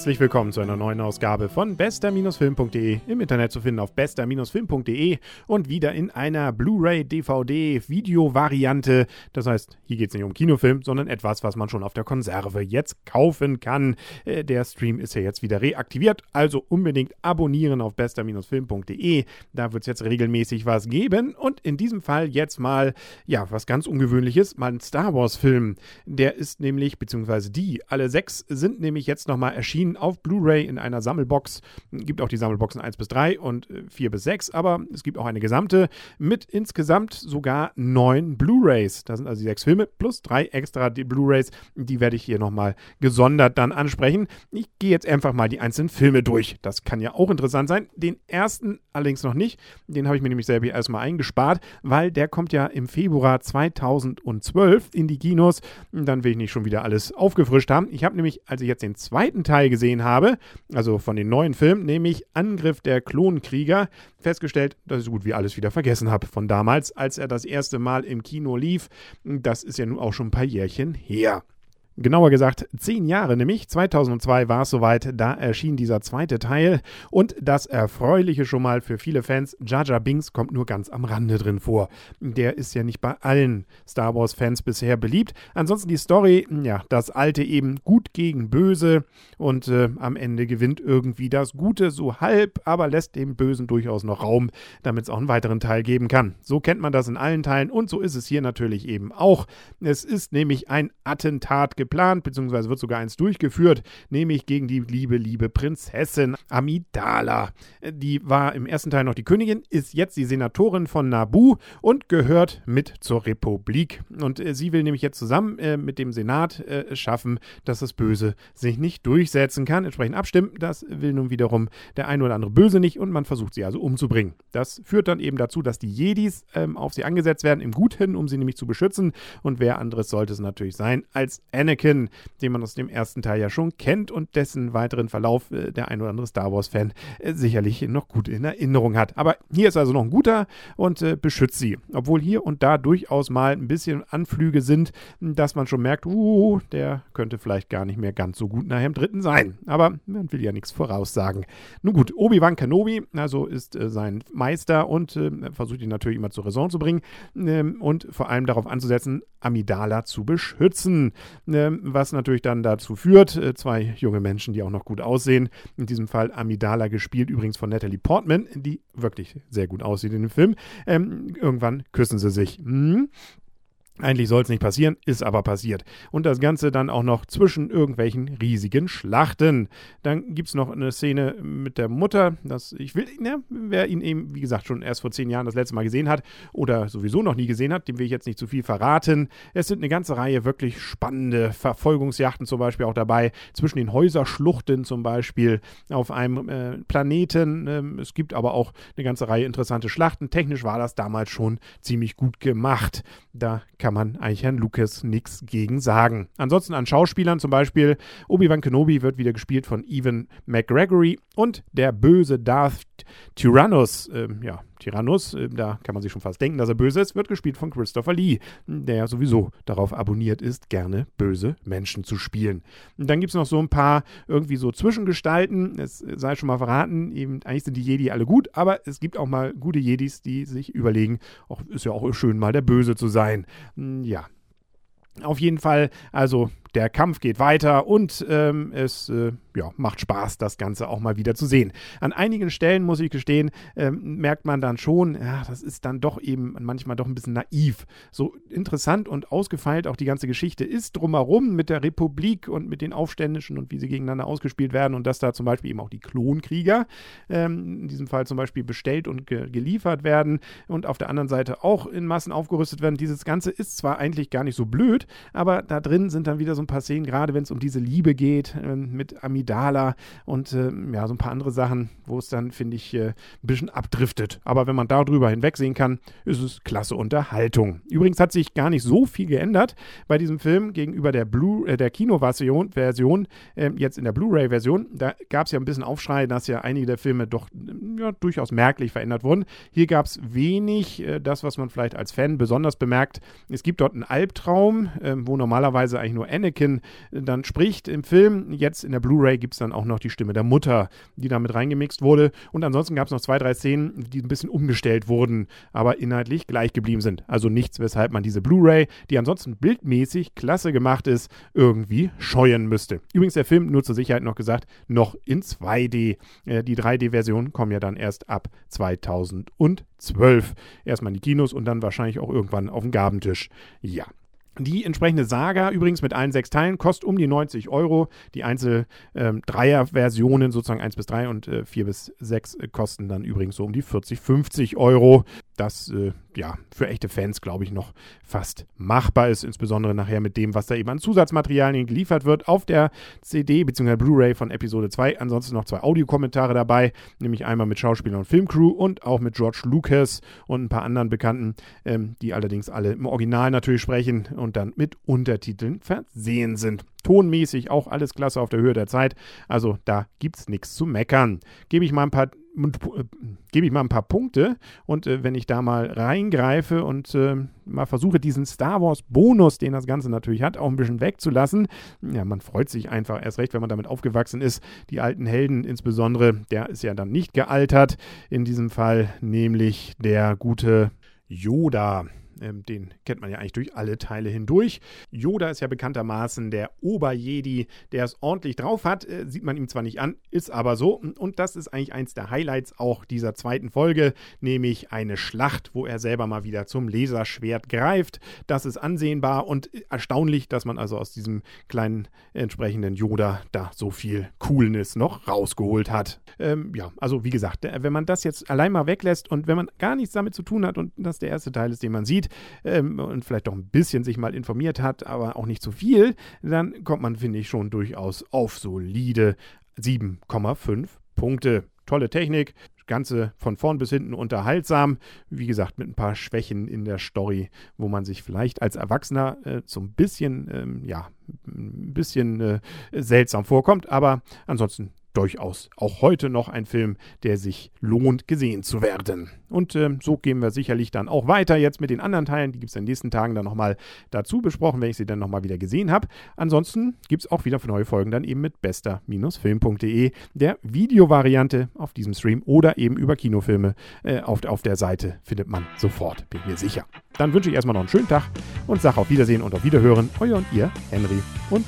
Herzlich willkommen zu einer neuen Ausgabe von bester-film.de. Im Internet zu finden auf bester-film.de und wieder in einer Blu-ray, DVD, Video-Variante. Das heißt, hier geht es nicht um Kinofilm, sondern etwas, was man schon auf der Konserve jetzt kaufen kann. Äh, der Stream ist ja jetzt wieder reaktiviert, also unbedingt abonnieren auf bester-film.de. Da wird es jetzt regelmäßig was geben und in diesem Fall jetzt mal, ja, was ganz Ungewöhnliches, mal ein Star Wars-Film. Der ist nämlich, beziehungsweise die, alle sechs sind nämlich jetzt nochmal erschienen erschienen auf Blu-ray in einer Sammelbox. Gibt auch die Sammelboxen 1 bis 3 und 4 äh, bis 6, aber es gibt auch eine gesamte mit insgesamt sogar neun Blu-rays. Da sind also die sechs Filme plus drei extra Blu-rays. Die werde ich hier nochmal gesondert dann ansprechen. Ich gehe jetzt einfach mal die einzelnen Filme durch. Das kann ja auch interessant sein. Den ersten allerdings noch nicht. Den habe ich mir nämlich selber erstmal eingespart, weil der kommt ja im Februar 2012 in die Kinos. Dann will ich nicht schon wieder alles aufgefrischt haben. Ich habe nämlich, als ich jetzt den zweiten Teil gesehen habe, also von den neuen Filmen, nämlich Angriff der Klonkrieger, festgestellt, dass ich so gut wie alles wieder vergessen habe von damals, als er das erste Mal im Kino lief. Das ist ja nun auch schon ein paar Jährchen her. Genauer gesagt, zehn Jahre nämlich. 2002 war es soweit, da erschien dieser zweite Teil. Und das Erfreuliche schon mal für viele Fans, Jar Binks kommt nur ganz am Rande drin vor. Der ist ja nicht bei allen Star Wars-Fans bisher beliebt. Ansonsten die Story, ja, das alte eben gut gegen böse. Und äh, am Ende gewinnt irgendwie das Gute so halb, aber lässt dem Bösen durchaus noch Raum, damit es auch einen weiteren Teil geben kann. So kennt man das in allen Teilen und so ist es hier natürlich eben auch. Es ist nämlich ein Attentat geplant geplant, beziehungsweise wird sogar eins durchgeführt, nämlich gegen die liebe, liebe Prinzessin Amidala. Die war im ersten Teil noch die Königin, ist jetzt die Senatorin von Nabu und gehört mit zur Republik. Und äh, sie will nämlich jetzt zusammen äh, mit dem Senat äh, schaffen, dass das Böse sich nicht durchsetzen kann. Entsprechend abstimmen, das will nun wiederum der ein oder andere Böse nicht und man versucht sie also umzubringen. Das führt dann eben dazu, dass die Jedis ähm, auf sie angesetzt werden, im Guten, um sie nämlich zu beschützen. Und wer anderes sollte es natürlich sein als Anakin Anakin, den man aus dem ersten Teil ja schon kennt und dessen weiteren Verlauf äh, der ein oder andere Star Wars-Fan äh, sicherlich noch gut in Erinnerung hat. Aber hier ist also noch ein guter und äh, beschützt sie. Obwohl hier und da durchaus mal ein bisschen Anflüge sind, dass man schon merkt, uh, der könnte vielleicht gar nicht mehr ganz so gut nachher im dritten sein. Aber man will ja nichts voraussagen. Nun gut, Obi-Wan Kenobi, also ist sein Meister und versucht ihn natürlich immer zur Raison zu bringen ähm, und vor allem darauf anzusetzen, Amidala zu beschützen. Ähm, was natürlich dann dazu führt, äh, zwei junge Menschen, die auch noch gut aussehen, in diesem Fall Amidala gespielt, übrigens von Natalie Portman, die wirklich sehr gut aussieht in dem Film, ähm, irgendwann küssen sie sich. Hm? Eigentlich soll es nicht passieren, ist aber passiert. Und das Ganze dann auch noch zwischen irgendwelchen riesigen Schlachten. Dann gibt es noch eine Szene mit der Mutter, dass ich will, ne, wer ihn eben, wie gesagt, schon erst vor zehn Jahren das letzte Mal gesehen hat oder sowieso noch nie gesehen hat, dem will ich jetzt nicht zu viel verraten. Es sind eine ganze Reihe wirklich spannende Verfolgungsjachten zum Beispiel auch dabei, zwischen den Häuserschluchten zum Beispiel auf einem äh, Planeten. Ähm, es gibt aber auch eine ganze Reihe interessante Schlachten. Technisch war das damals schon ziemlich gut gemacht. Da kann man eigentlich Herrn Lucas nichts gegen sagen. Ansonsten an Schauspielern zum Beispiel Obi-Wan Kenobi wird wieder gespielt von Evan McGregory und der böse Darth Tyrannus, äh, ja, Tyrannus, äh, da kann man sich schon fast denken, dass er böse ist, wird gespielt von Christopher Lee, der sowieso darauf abonniert ist, gerne böse Menschen zu spielen. Und dann gibt es noch so ein paar irgendwie so Zwischengestalten, es sei schon mal verraten, eben, eigentlich sind die Jedi alle gut, aber es gibt auch mal gute Jedis, die sich überlegen, auch, ist ja auch schön mal der Böse zu sein. Hm, ja, auf jeden Fall, also der Kampf geht weiter und ähm, es äh, ja, macht Spaß, das Ganze auch mal wieder zu sehen. An einigen Stellen, muss ich gestehen, ähm, merkt man dann schon, ja, das ist dann doch eben manchmal doch ein bisschen naiv. So interessant und ausgefeilt auch die ganze Geschichte ist drumherum mit der Republik und mit den Aufständischen und wie sie gegeneinander ausgespielt werden und dass da zum Beispiel eben auch die Klonkrieger, ähm, in diesem Fall zum Beispiel bestellt und ge geliefert werden und auf der anderen Seite auch in Massen aufgerüstet werden. Dieses Ganze ist zwar eigentlich gar nicht so blöd, aber da drin sind dann wieder so ein paar Szenen, gerade wenn es um diese Liebe geht, äh, mit Amidala und äh, ja, so ein paar andere Sachen, wo es dann, finde ich, äh, ein bisschen abdriftet. Aber wenn man darüber hinwegsehen kann, ist es klasse Unterhaltung. Übrigens hat sich gar nicht so viel geändert bei diesem Film gegenüber der, Blu äh, der Kinoversion, Version, ähm, jetzt in der Blu-ray-Version. Da gab es ja ein bisschen Aufschrei, dass ja einige der Filme doch ja, durchaus merklich verändert wurden. Hier gab es wenig, äh, das, was man vielleicht als Fan besonders bemerkt. Es gibt dort einen Albtraum, ähm, wo normalerweise eigentlich nur Anakin dann spricht im Film. Jetzt in der Blu-ray gibt es dann auch noch die Stimme der Mutter, die damit reingemixt wurde. Und ansonsten gab es noch zwei, drei Szenen, die ein bisschen umgestellt wurden, aber inhaltlich gleich geblieben sind. Also nichts, weshalb man diese Blu-ray, die ansonsten bildmäßig klasse gemacht ist, irgendwie scheuen müsste. Übrigens der Film, nur zur Sicherheit noch gesagt, noch in 2D. Äh, die 3D-Versionen kommen ja dann erst ab 2012. Erstmal in die Kinos und dann wahrscheinlich auch irgendwann auf den Gabentisch. Ja. Die entsprechende Saga übrigens mit allen sechs Teilen kostet um die 90 Euro. Die einzel ähm, sozusagen 1 bis 3 und äh, 4 bis 6, äh, kosten dann übrigens so um die 40, 50 Euro. Das äh, ja für echte Fans, glaube ich, noch fast machbar ist, insbesondere nachher mit dem, was da eben an Zusatzmaterialien geliefert wird auf der CD bzw. Blu-ray von Episode 2. Ansonsten noch zwei Audiokommentare dabei, nämlich einmal mit Schauspielern und Filmcrew und auch mit George Lucas und ein paar anderen Bekannten, ähm, die allerdings alle im Original natürlich sprechen und dann mit Untertiteln versehen sind. Tonmäßig auch alles klasse auf der Höhe der Zeit. Also da gibt es nichts zu meckern. Gebe ich mal ein paar gebe ich mal ein paar Punkte und äh, wenn ich da mal reingreife und äh, mal versuche, diesen Star Wars Bonus, den das Ganze natürlich hat, auch ein bisschen wegzulassen, ja, man freut sich einfach erst recht, wenn man damit aufgewachsen ist. Die alten Helden insbesondere, der ist ja dann nicht gealtert in diesem Fall, nämlich der gute Yoda. Ähm, den kennt man ja eigentlich durch alle Teile hindurch. Yoda ist ja bekanntermaßen der Oberjedi, der es ordentlich drauf hat. Äh, sieht man ihm zwar nicht an, ist aber so. Und das ist eigentlich eins der Highlights auch dieser zweiten Folge, nämlich eine Schlacht, wo er selber mal wieder zum Laserschwert greift. Das ist ansehnbar und erstaunlich, dass man also aus diesem kleinen entsprechenden Yoda da so viel Coolness noch rausgeholt hat. Ähm, ja, also wie gesagt, wenn man das jetzt allein mal weglässt und wenn man gar nichts damit zu tun hat und das der erste Teil ist, den man sieht, ähm, und vielleicht auch ein bisschen sich mal informiert hat, aber auch nicht zu viel, dann kommt man, finde ich, schon durchaus auf solide 7,5 Punkte. Tolle Technik, Ganze von vorn bis hinten unterhaltsam. Wie gesagt, mit ein paar Schwächen in der Story, wo man sich vielleicht als Erwachsener äh, so ein bisschen, ähm, ja, ein bisschen äh, seltsam vorkommt. Aber ansonsten durchaus auch heute noch ein Film, der sich lohnt, gesehen zu werden. Und äh, so gehen wir sicherlich dann auch weiter jetzt mit den anderen Teilen. Die gibt es in den nächsten Tagen dann nochmal dazu besprochen, wenn ich sie dann nochmal wieder gesehen habe. Ansonsten gibt es auch wieder neue Folgen dann eben mit bester-film.de, der Videovariante auf diesem Stream oder eben über Kinofilme äh, auf, auf der Seite findet man sofort, bin mir sicher. Dann wünsche ich erstmal noch einen schönen Tag und sage auf Wiedersehen und auf Wiederhören. Euer und ihr, Henry und.